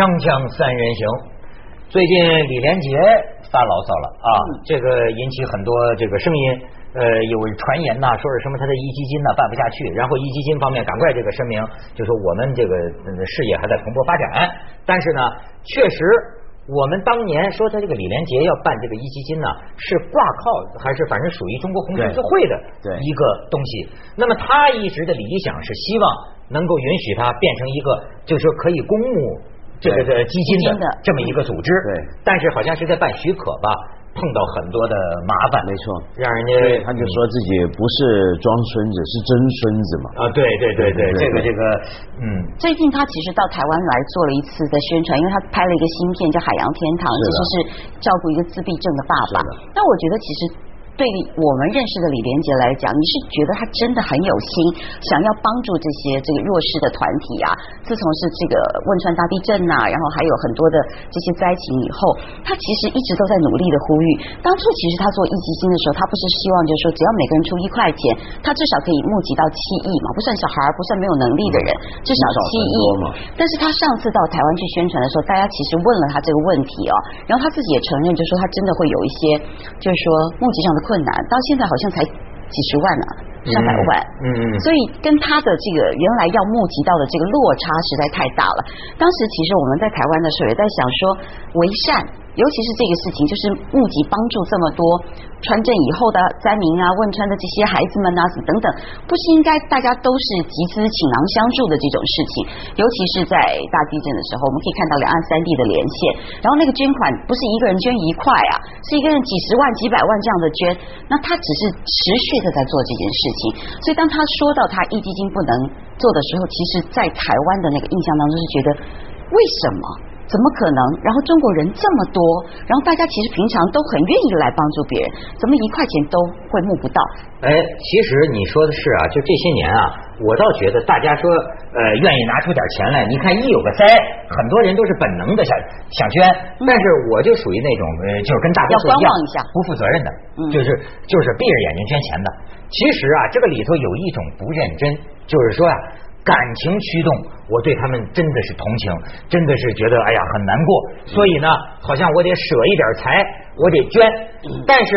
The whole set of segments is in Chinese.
锵锵三人行，最近李连杰发牢骚了啊，这个引起很多这个声音。呃，有传言呐，说是什么他的壹基金呢办不下去，然后壹基金方面赶快这个声明，就说我们这个事业还在蓬勃发展。但是呢，确实我们当年说他这个李连杰要办这个壹基金呢，是挂靠还是反正属于中国红十字会的一个东西。那么他一直的理想是希望能够允许他变成一个，就是说可以公募这个的基金的这么一个组织。对，但是好像是在办许可吧。碰到很多的麻烦，没错，让人家他就说自己不是装孙子，是真孙子嘛。啊，对对对对，这个这个，嗯。最近他其实到台湾来做了一次的宣传，因为他拍了一个新片叫《海洋天堂》，其实是照顾一个自闭症的爸爸。但我觉得其实。对我们认识的李连杰来讲，你是觉得他真的很有心，想要帮助这些这个弱势的团体啊。自从是这个汶川大地震呐，然后还有很多的这些灾情以后，他其实一直都在努力的呼吁。当初其实他做一基金的时候，他不是希望就是说只要每个人出一块钱，他至少可以募集到七亿嘛，不算小孩，不算没有能力的人，至少七亿。但是他上次到台湾去宣传的时候，大家其实问了他这个问题哦，然后他自己也承认，就说他真的会有一些，就是说募集上的。困难到现在好像才几十万呢，上百万，嗯嗯，所以跟他的这个原来要募集到的这个落差实在太大了。当时其实我们在台湾的时候也在想说，为善。尤其是这个事情，就是募集帮助这么多川震以后的灾民啊，汶川的这些孩子们啊，等等，不是应该大家都是集资倾囊相助的这种事情？尤其是在大地震的时候，我们可以看到两岸三地的连线，然后那个捐款不是一个人捐一块啊，是一个人几十万、几百万这样的捐，那他只是持续的在做这件事情。所以当他说到他壹基金不能做的时候，其实在台湾的那个印象当中是觉得为什么？怎么可能？然后中国人这么多，然后大家其实平常都很愿意来帮助别人，怎么一块钱都会募不到？哎，其实你说的是啊，就这些年啊，我倒觉得大家说呃愿意拿出点钱来，你看一有个灾，很多人都是本能的想想捐，但是我就属于那种呃，就是跟大多数一样不负责任的，就是就是闭着眼睛捐钱的。其实啊，这个里头有一种不认真，就是说啊。感情驱动，我对他们真的是同情，真的是觉得哎呀很难过，所以呢，好像我得舍一点财，我得捐。但是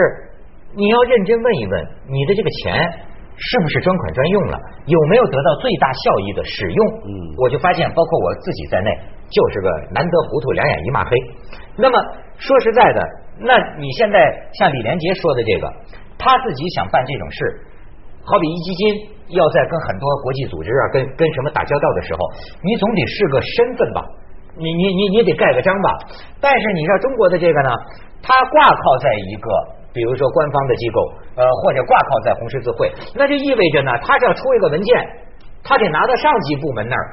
你要认真问一问，你的这个钱是不是专款专用了？有没有得到最大效益的使用？嗯，我就发现，包括我自己在内，就是个难得糊涂，两眼一抹黑。那么说实在的，那你现在像李连杰说的这个，他自己想办这种事，好比一基金。要在跟很多国际组织啊，跟跟什么打交道的时候，你总得是个身份吧？你你你你得盖个章吧？但是你知道中国的这个呢，它挂靠在一个，比如说官方的机构，呃，或者挂靠在红十字会，那就意味着呢，他是要出一个文件，他得拿到上级部门那儿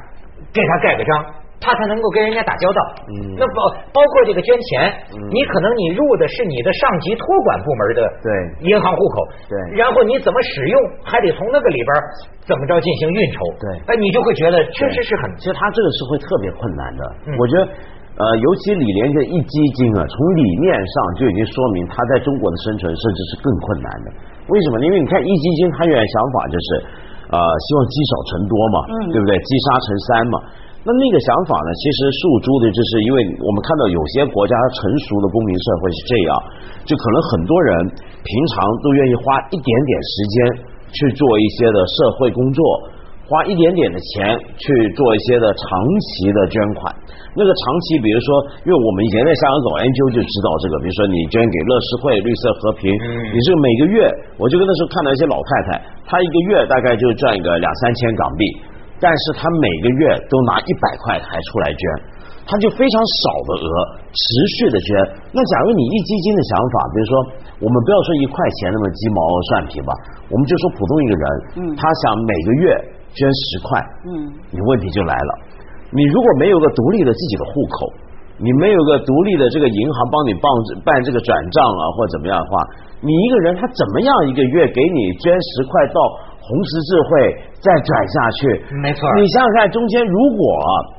给他盖个章。他才能够跟人家打交道。嗯，那包包括这个捐钱，你可能你入的是你的上级托管部门的对银行户口，对，然后你怎么使用，还得从那个里边怎么着进行运筹，对，哎，你就会觉得确实是很，其实他这个是会特别困难的。我觉得，呃，尤其李连杰一基金啊，从理念上就已经说明他在中国的生存甚至是更困难的。为什么？因为你看一基金，他原来想法就是，呃，希望积少成多嘛，对不对？积沙成山嘛。那那个想法呢？其实诉诸的就是因为我们看到有些国家成熟的公民社会是这样，就可能很多人平常都愿意花一点点时间去做一些的社会工作，花一点点的钱去做一些的长期的捐款。那个长期，比如说，因为我们以前在香港走 NGO 就知道这个，比如说你捐给乐施会、绿色和平，你这个每个月，我就跟那时候看到一些老太太，她一个月大概就赚一个两三千港币。但是他每个月都拿一百块还出来捐，他就非常少的额持续的捐。那假如你一基金的想法，比如说我们不要说一块钱那么鸡毛蒜皮吧，我们就说普通一个人，嗯，他想每个月捐十块，嗯，你问题就来了。你如果没有个独立的自己的户口，你没有个独立的这个银行帮你办办这个转账啊或怎么样的话，你一个人他怎么样一个月给你捐十块到？红十字会再转下去，没错。你想想看，中间如果，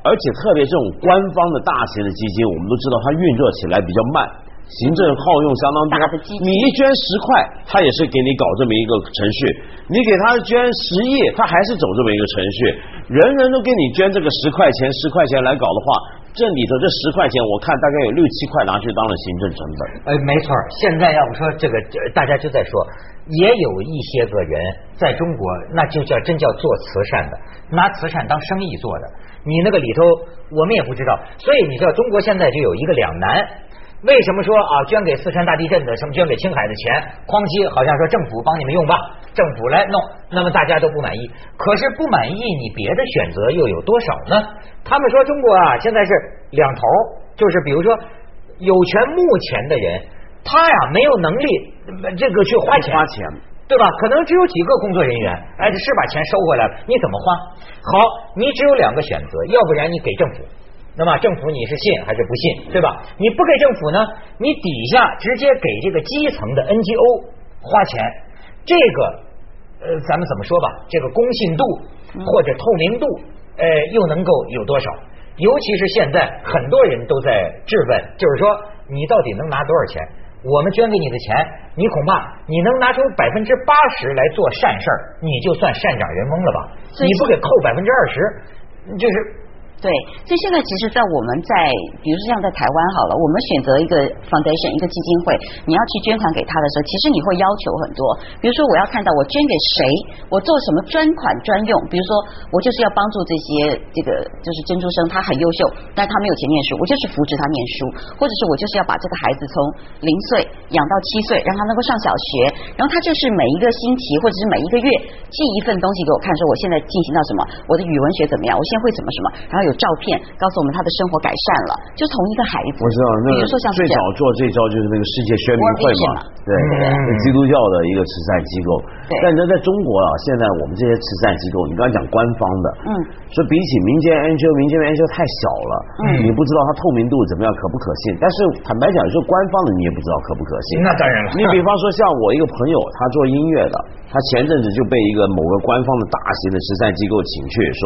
而且特别这种官方的大型的基金，我们都知道它运作起来比较慢，行政耗用相当大。你一捐十块，他也是给你搞这么一个程序；你给他捐十亿，他还是走这么一个程序。人人都给你捐这个十块钱、十块钱来搞的话，这里头这十块钱，我看大概有六七块拿去当了行政成本。哎，没错，现在要不说这个，大家就在说，也有一些个人在中国，那就叫真叫做慈善的，拿慈善当生意做的。你那个里头，我们也不知道。所以你知道，中国现在就有一个两难。为什么说啊，捐给四川大地震的，什么捐给青海的钱，哐叽，好像说政府帮你们用吧，政府来弄，那么大家都不满意。可是不满意，你别的选择又有多少呢？他们说中国啊，现在是两头，就是比如说有权目前的人，他呀没有能力这个去花钱，花钱，对吧？可能只有几个工作人员，哎，是把钱收回来了，你怎么花？好，你只有两个选择，要不然你给政府。那么政府你是信还是不信，对吧？你不给政府呢，你底下直接给这个基层的 NGO 花钱，这个呃，咱们怎么说吧？这个公信度或者透明度，呃，又能够有多少？尤其是现在很多人都在质问，就是说你到底能拿多少钱？我们捐给你的钱，你恐怕你能拿出百分之八十来做善事儿，你就算善长人翁了吧？你不给扣百分之二十，就是。对，所以现在其实，在我们在，比如说像在台湾好了，我们选择一个 foundation 一个基金会，你要去捐款给他的时候，其实你会要求很多，比如说我要看到我捐给谁，我做什么专款专用，比如说我就是要帮助这些这个就是珍珠生，他很优秀，但他没有钱念书，我就是扶持他念书，或者是我就是要把这个孩子从零岁养到七岁，让他能够上小学，然后他就是每一个星期或者是每一个月寄一份东西给我看，说我现在进行到什么，我的语文学怎么样，我现在会怎么什么，然后有。照片告诉我们他的生活改善了，就同一个孩子。我知道，那比如说像最早做这招就是那个世界宣明会嘛，对，基督教的一个慈善机构。但是在中国啊，现在我们这些慈善机构，你刚才讲官方的，嗯，说比起民间 NGO，民间 NGO 太小了，嗯，你不知道它透明度怎么样，可不可信。但是坦白讲，说官方的你也不知道可不可信。那当然了。你比方说像我一个朋友，他做音乐的，他前阵子就被一个某个官方的大型的慈善机构请去，说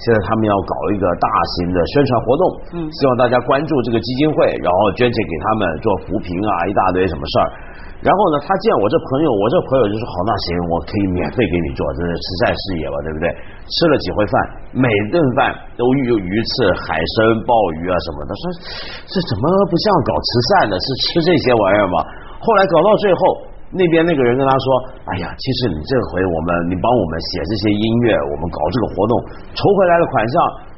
现在他们要搞一个大型的宣传活动，嗯，希望大家关注这个基金会，然后捐钱给他们做扶贫啊，一大堆什么事儿。然后呢，他见我这朋友，我这朋友就说好，那行，我可以免费给你做，这是慈善事业吧，对不对？吃了几回饭，每顿饭都有鱼翅、海参、鲍鱼啊什么。他说这怎么不像搞慈善的，是吃这些玩意儿吗？后来搞到最后，那边那个人跟他说，哎呀，其实你这回我们，你帮我们写这些音乐，我们搞这个活动，筹回来的款项，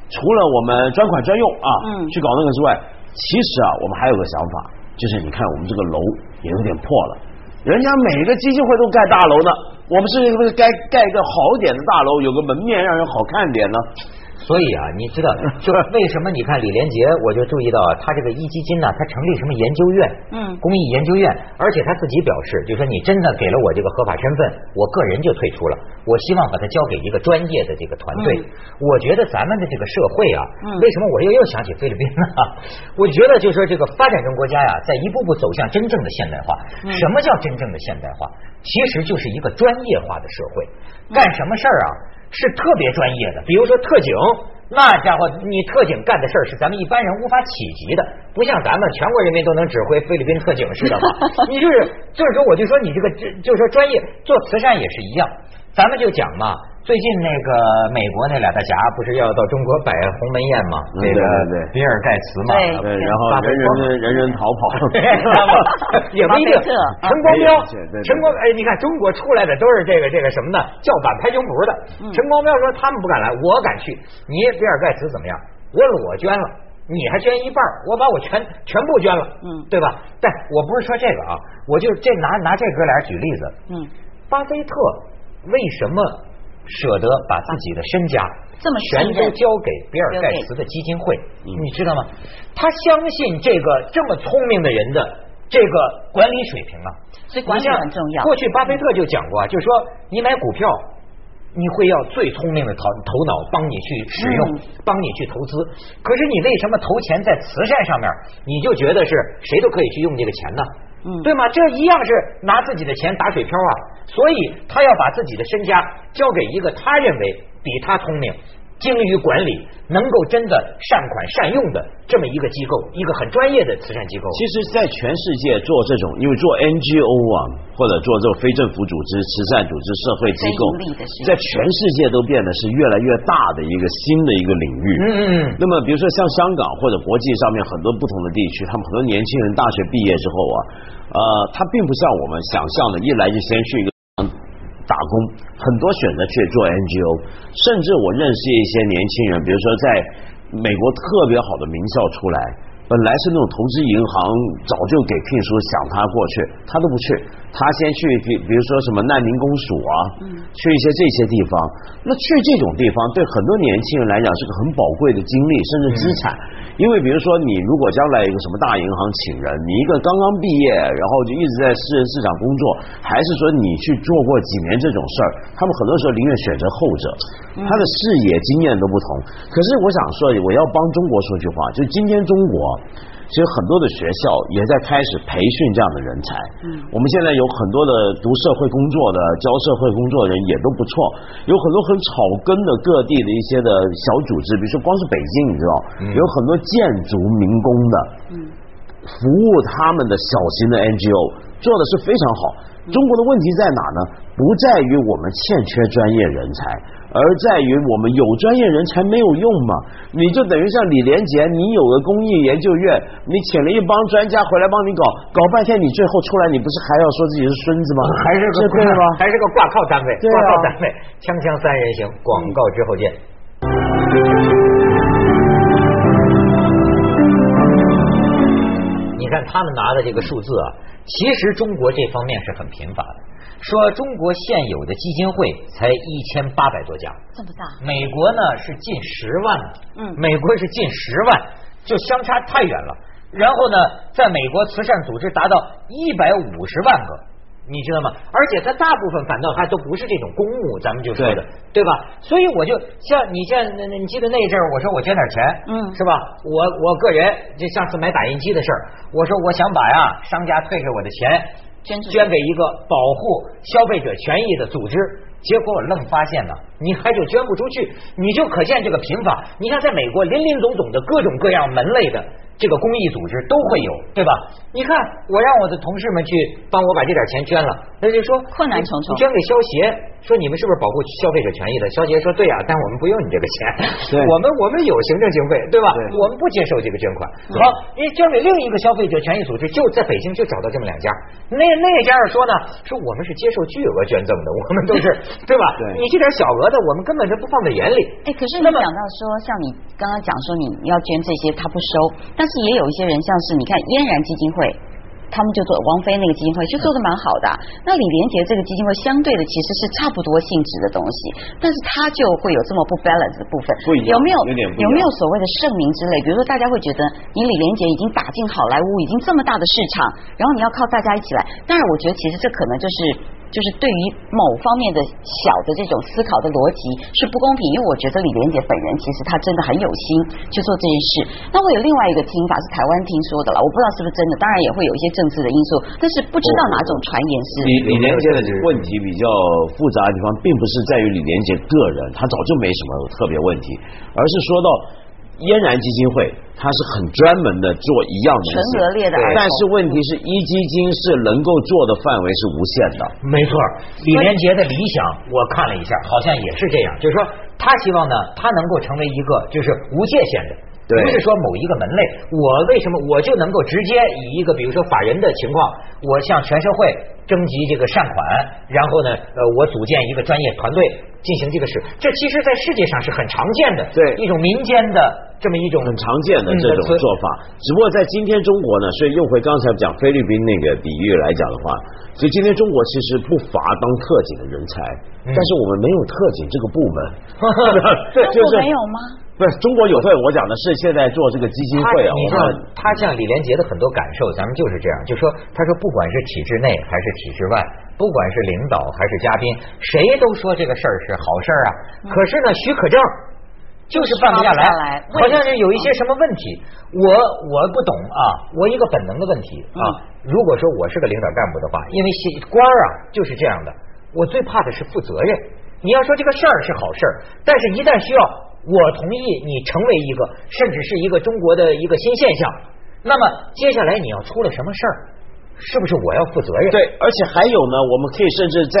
除了我们专款专用啊，嗯，去搞那个之外，其实啊，我们还有个想法。就是你看我们这个楼也有点破了，人家每个基金会都盖大楼呢，我们是不是该盖一个好点的大楼，有个门面让人好看点呢？所以啊，你知道，就是为什么你看李连杰，我就注意到他这个壹基金呢，他成立什么研究院，嗯，公益研究院，而且他自己表示，就说你真的给了我这个合法身份，我个人就退出了，我希望把它交给一个专业的这个团队。我觉得咱们的这个社会啊，为什么我又又想起菲律宾呢？我觉得就说这个发展中国家呀，在一步步走向真正的现代化。什么叫真正的现代化？其实就是一个专业化的社会，干什么事儿啊？是特别专业的，比如说特警，那家伙你特警干的事儿是咱们一般人无法企及的，不像咱们全国人民都能指挥菲律宾特警似的嘛。你就是就是说，我就说你这个就就是说专业做慈善也是一样，咱们就讲嘛。最近那个美国那俩大侠不是要到中国摆鸿门宴吗？那个比尔盖茨嘛，对，然后人人人人逃跑，也不一定。陈光标，陈光哎，你看中国出来的都是这个这个什么呢？叫板拍胸脯的。陈光标说他们不敢来，我敢去。你比尔盖茨怎么样？我裸捐了，你还捐一半，我把我全全部捐了，嗯，对吧？但我不是说这个啊，我就这拿拿这哥俩举例子，嗯，巴菲特为什么？舍得把自己的身家这么全都交给比尔盖茨的基金会，你知道吗？他相信这个这么聪明的人的这个管理水平啊，所以管理很重要。过去巴菲特就讲过，啊就是说你买股票，你会要最聪明的头头脑帮你去使用，帮你去投资。可是你为什么投钱在慈善上面，你就觉得是谁都可以去用这个钱呢？嗯，对吗？这一样是拿自己的钱打水漂啊！所以他要把自己的身家交给一个他认为比他聪明、精于管理，能够真的善款善用的这么一个机构，一个很专业的慈善机构。其实，在全世界做这种，因为做 NGO 啊，或者做这种非政府组织、慈善组织、社会机构，在全世界都变得是越来越大的一个新的一个领域。嗯嗯。那么，比如说像香港或者国际上面很多不同的地区，他们很多年轻人大学毕业之后啊，呃，他并不像我们想象的，一来就先去一个。打工很多选择去做 NGO，甚至我认识一些年轻人，比如说在美国特别好的名校出来，本来是那种投资银行早就给聘书想他过去，他都不去，他先去比比如说什么难民公署啊，去一些这些地方，那去这种地方对很多年轻人来讲是个很宝贵的经历，甚至资产。因为比如说，你如果将来一个什么大银行请人，你一个刚刚毕业，然后就一直在私人市场工作，还是说你去做过几年这种事儿，他们很多时候宁愿选择后者，他的视野经验都不同。可是我想说，我要帮中国说句话，就今天中国。其实很多的学校也在开始培训这样的人才。嗯，我们现在有很多的读社会工作的、教社会工作的人也都不错，有很多很草根的各地的一些的小组织，比如说光是北京，你知道，有很多建筑民工的，嗯，服务他们的小型的 NGO 做的是非常好。中国的问题在哪呢？不在于我们欠缺专业人才。而在于我们有专业人才没有用嘛？你就等于像李连杰，你有个公益研究院，你请了一帮专家回来帮你搞，搞半天你最后出来，你不是还要说自己是孙子吗？还是个对吗？还是个挂靠单位？挂靠单位，锵锵三人行，广告之后见。你看他们拿的这个数字啊，其实中国这方面是很贫乏的。说中国现有的基金会才一千八百多家，这么大。美国呢是近十万，嗯，美国是近十万，就相差太远了。然后呢，在美国慈善组织达到一百五十万个，你知道吗？而且它大部分反倒还都不是这种公募，咱们就说的，对吧？所以我就像你像你记得那一阵儿我说我捐点钱，嗯，是吧？我我个人就上次买打印机的事儿，我说我想把呀商家退给我的钱。捐捐给一个保护消费者权益的组织，结果我愣发现了，你还就捐不出去，你就可见这个贫乏。你看，在美国林林总总的各种各样门类的。这个公益组织都会有，对吧？你看，我让我的同事们去帮我把这点钱捐了，那就说困难重重。捐给消协，说你们是不是保护消费者权益的？消协说对啊，但我们不用你这个钱，我们我们有行政经费，对吧？我们不接受这个捐款。好，你捐给另一个消费者权益组织，就在北京就找到这么两家，那那家说呢，说我们是接受巨额捐赠的，我们都是 对吧？你这点小额的，我们根本就不放在眼里。哎，可是你讲到说，像你刚刚讲说你要捐这些，他不收，但。是也有一些人，像是你看嫣然基金会，他们就做王菲那个基金会，就做的蛮好的。那李连杰这个基金会，相对的其实是差不多性质的东西，但是他就会有这么不 balance 的部分。有没有有没有所谓的盛名之类？比如说，大家会觉得你李连杰已经打进好莱坞，已经这么大的市场，然后你要靠大家一起来。当然，我觉得其实这可能就是。就是对于某方面的小的这种思考的逻辑是不公平，因为我觉得李连杰本人其实他真的很有心去做这件事。那我有另外一个听法是台湾听说的了，我不知道是不是真的，当然也会有一些政治的因素，但是不知道哪种传言是。李李连杰的问题比较复杂的地方，并不是在于李连杰个人，他早就没什么特别问题，而是说到。嫣然基金会，它是很专门的做一样的纯恶劣的，但是问题是一基金是能够做的范围是无限的。没错，李连杰的理想我看了一下，好像也是这样，就是说他希望呢，他能够成为一个就是无界限的，不是说某一个门类。我为什么我就能够直接以一个比如说法人的情况，我向全社会征集这个善款，然后呢，呃，我组建一个专业团队。进行这个事，这其实，在世界上是很常见的，对一种民间的这么一种很常见的这种做法。只不过在今天中国呢，所以用回刚才讲菲律宾那个比喻来讲的话，所以今天中国其实不乏当特警的人才，但是我们没有特警这个部门。对，就是没有吗？不是中国有会，我讲的是现在做这个基金会啊。你像他像李连杰的很多感受，咱们就是这样，就说他说不管是体制内还是体制外，不管是领导还是嘉宾，谁都说这个事儿是好事儿啊。可是呢，许可证就是办不下来，好像是有一些什么问题。我我不懂啊，我一个本能的问题啊。如果说我是个领导干部的话，因为官儿啊就是这样的，我最怕的是负责任。你要说这个事儿是好事儿，但是一旦需要。我同意你成为一个，甚至是一个中国的一个新现象。那么接下来你要出了什么事儿，是不是我要负责任？对，而且还有呢，我们可以甚至在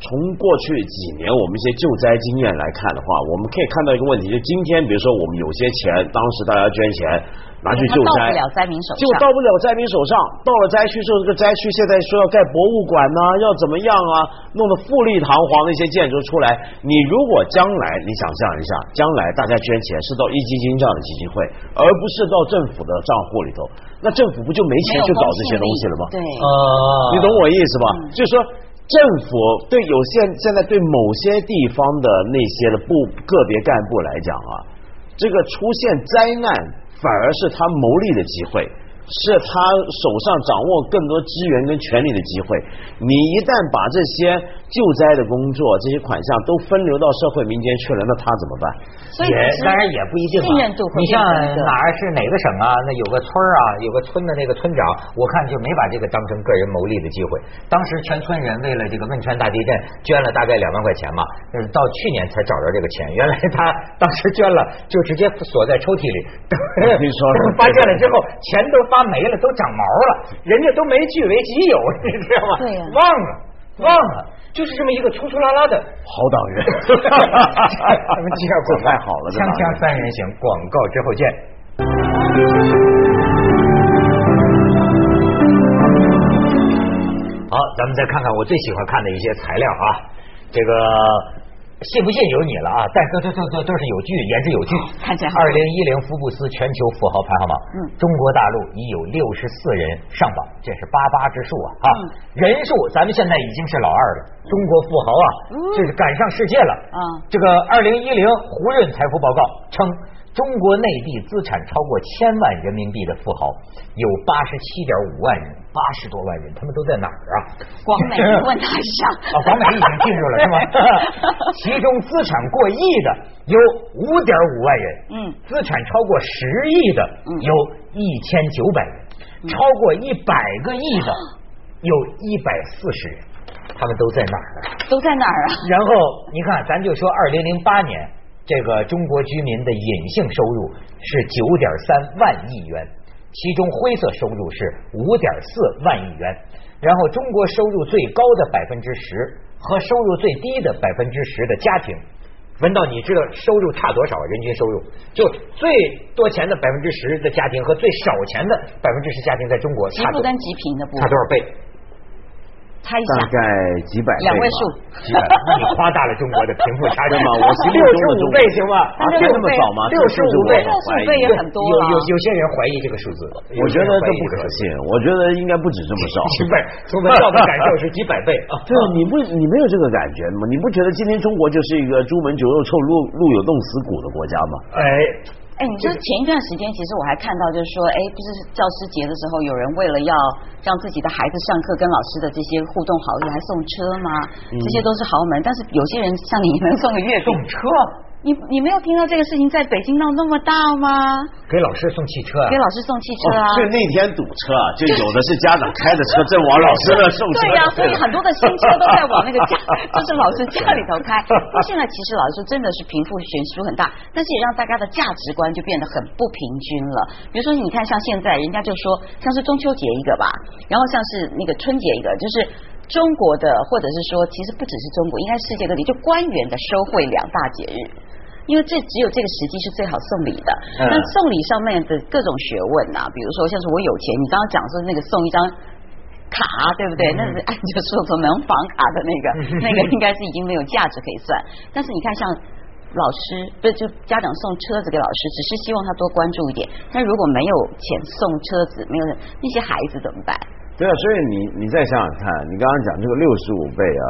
从过去几年我们一些救灾经验来看的话，我们可以看到一个问题，就今天比如说我们有些钱，当时大家捐钱。拿去救灾，到不了灾民手上，就到不了灾民手上。到了灾区之后，这个灾区现在说要盖博物馆呢，要怎么样啊？弄得富丽堂皇的一些建筑出来。你如果将来你想象一下，将来大家捐钱是到一基金这样的基金会，而不是到政府的账户里头，那政府不就没钱去搞这些东西了吗？对，你懂我意思吧？就是说，政府对有现现在对某些地方的那些的部个别干部来讲啊，这个出现灾难。反而是他谋利的机会。是他手上掌握更多资源跟权力的机会。你一旦把这些救灾的工作、这些款项都分流到社会民间去了，那他怎么办？也当然也不一定。信任度你像哪儿是哪个省啊？那有个村啊，有个村的那个村长，我看就没把这个当成个人谋利的机会。当时全村人为了这个汶川大地震捐了大概两万块钱嘛，到去年才找着这个钱。原来他当时捐了，就直接锁在抽屉里。你说发现了之后，钱都发。没了，都长毛了，人家都没据为己有，你知道吗？对呀，忘了，忘了，就是这么一个粗粗拉拉的好党员。咱们接着广告，太好了，锵锵三人行，广告之后见。好，咱们再看看我最喜欢看的一些材料啊，这个。信不信由你了啊！但都都都都都是有据，言之有据。看起来二零一零福布斯全球富豪排行榜，嗯，中国大陆已有六十四人上榜，这是八八之数啊！啊，人数咱们现在已经是老二了。中国富豪啊，这是赶上世界了啊！这个二零一零胡润财富报告称。中国内地资产超过千万人民币的富豪有八十七点五万人，八十多万人，他们都在哪儿啊？广美问他一下啊，广美已经进入了是吗？其中资产过亿的有五点五万人，嗯，资产超过十亿的有一千九百人，超过一百个亿的有一百四十人，他们都在哪儿？都在哪儿啊？然后你看，咱就说二零零八年。这个中国居民的隐性收入是九点三万亿元，其中灰色收入是五点四万亿元。然后中国收入最高的百分之十和收入最低的百分之十的家庭，文道，你知道收入差多少？人均收入就最多钱的百分之十的家庭和最少钱的百分之十家庭，在中国差不跟极贫的差多少倍？大概几百两位数，那你夸大了中国的贫富差距吗？我心目中的五倍行吗？这么早吗？六十五倍，六十五倍也很多有有有些人怀疑这个数字，我觉得这不可信。我觉得应该不止这么少。几倍，从文道的感受是几百倍啊！对啊，你不你没有这个感觉吗？你不觉得今天中国就是一个朱门酒肉臭、路路有冻死骨的国家吗？哎。哎，你说前一段时间，其实我还看到，就是说，哎，不是教师节的时候，有人为了要让自己的孩子上课跟老师的这些互动好，还送车吗？这些都是豪门，但是有些人像你能送个月送车。你你没有听到这个事情在北京闹那么大吗？给老师送汽车，给老师送汽车啊！所以那天堵车，就有的是家长开着车正往老师那送车。对呀，所以 很多的新车都在往那个家，就是老师家里头开。那现在其实老师说真的是贫富悬殊很大，但是也让大家的价值观就变得很不平均了。比如说，你看像现在人家就说，像是中秋节一个吧，然后像是那个春节一个，就是中国的，或者是说，其实不只是中国，应该世界各地就官员的收贿两大节日。因为这只有这个时机是最好送礼的。那送礼上面的各种学问啊，比如说像是我有钱，你刚刚讲说那个送一张卡，对不对？那是按照说说能房卡的那个，那个应该是已经没有价值可以算。但是你看，像老师不是就家长送车子给老师，只是希望他多关注一点。但如果没有钱送车子，没有那些孩子怎么办？对啊，所以你你再想想看，你刚刚讲这个六十五倍啊。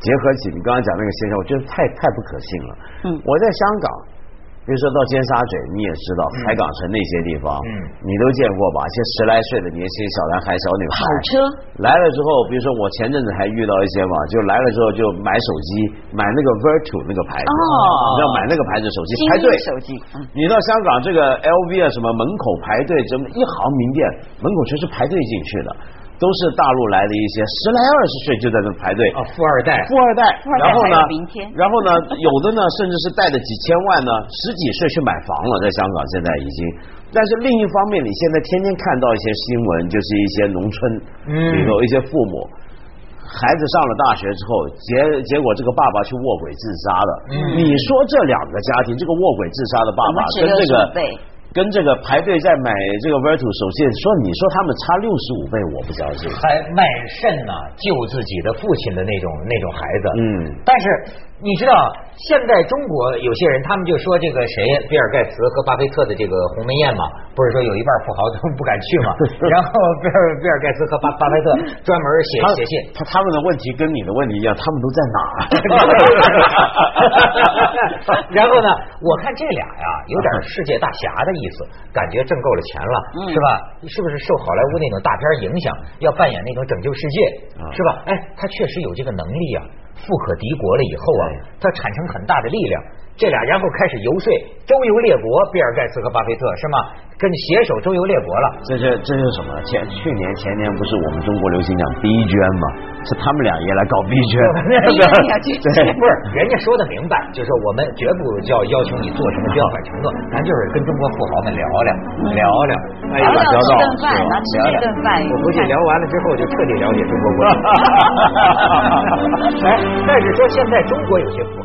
结合起你刚刚讲那个现象，我觉得太太不可信了。嗯，我在香港，比如说到尖沙咀，你也知道海港城那些地方，嗯，你都见过吧？一些十来岁的年轻小男孩、小女孩，跑车来了之后，比如说我前阵子还遇到一些嘛，就来了之后就买手机，买那个 Virtu 那个牌子，哦，要买那个牌子手机，排队手机。你到香港这个 LV 啊什么门口排队，怎么一行名店门口全是排队进去的。都都是大陆来的一些十来二十岁就在那排队啊，富二代，富二代，然后呢，然后呢，有的呢，甚至是带着几千万呢，十几岁去买房了，在香港现在已经。但是另一方面，你现在天天看到一些新闻，就是一些农村里头一些父母，孩子上了大学之后，结结果这个爸爸去卧轨自杀了。你说这两个家庭，这个卧轨自杀的爸爸跟这个。跟这个排队在买这个 Virtu 手机说，你说他们差六十五倍，我不相信。还卖肾呢，救自己的父亲的那种那种孩子。嗯，但是。你知道现在中国有些人，他们就说这个谁，比尔盖茨和巴菲特的这个鸿门宴嘛，不是说有一半富豪都不敢去嘛？然后比尔比尔盖茨和巴巴菲特专门写写信，他他们的问题跟你的问题一样，他们都在哪？然后呢，我看这俩呀，有点世界大侠的意思，感觉挣够了钱了，是吧？是不是受好莱坞那种大片影响，要扮演那种拯救世界，是吧？哎，他确实有这个能力啊。富可敌国了以后啊，它产生很大的力量。这俩然后开始游说周游列国，比尔盖茨和巴菲特是吗？跟携手周游列国了。这是这是什么？前去年前年不是我们中国流行讲逼捐吗？是他们俩也来搞逼捐。对，不是人家说的明白，就是我们绝不叫要求你做什么捐款承诺，咱就是跟中国富豪们聊聊聊聊，聊聊吃顿饭，吃一顿饭。我估计聊完了之后就彻底了解中国国情。哎，但是说现在中国有些富。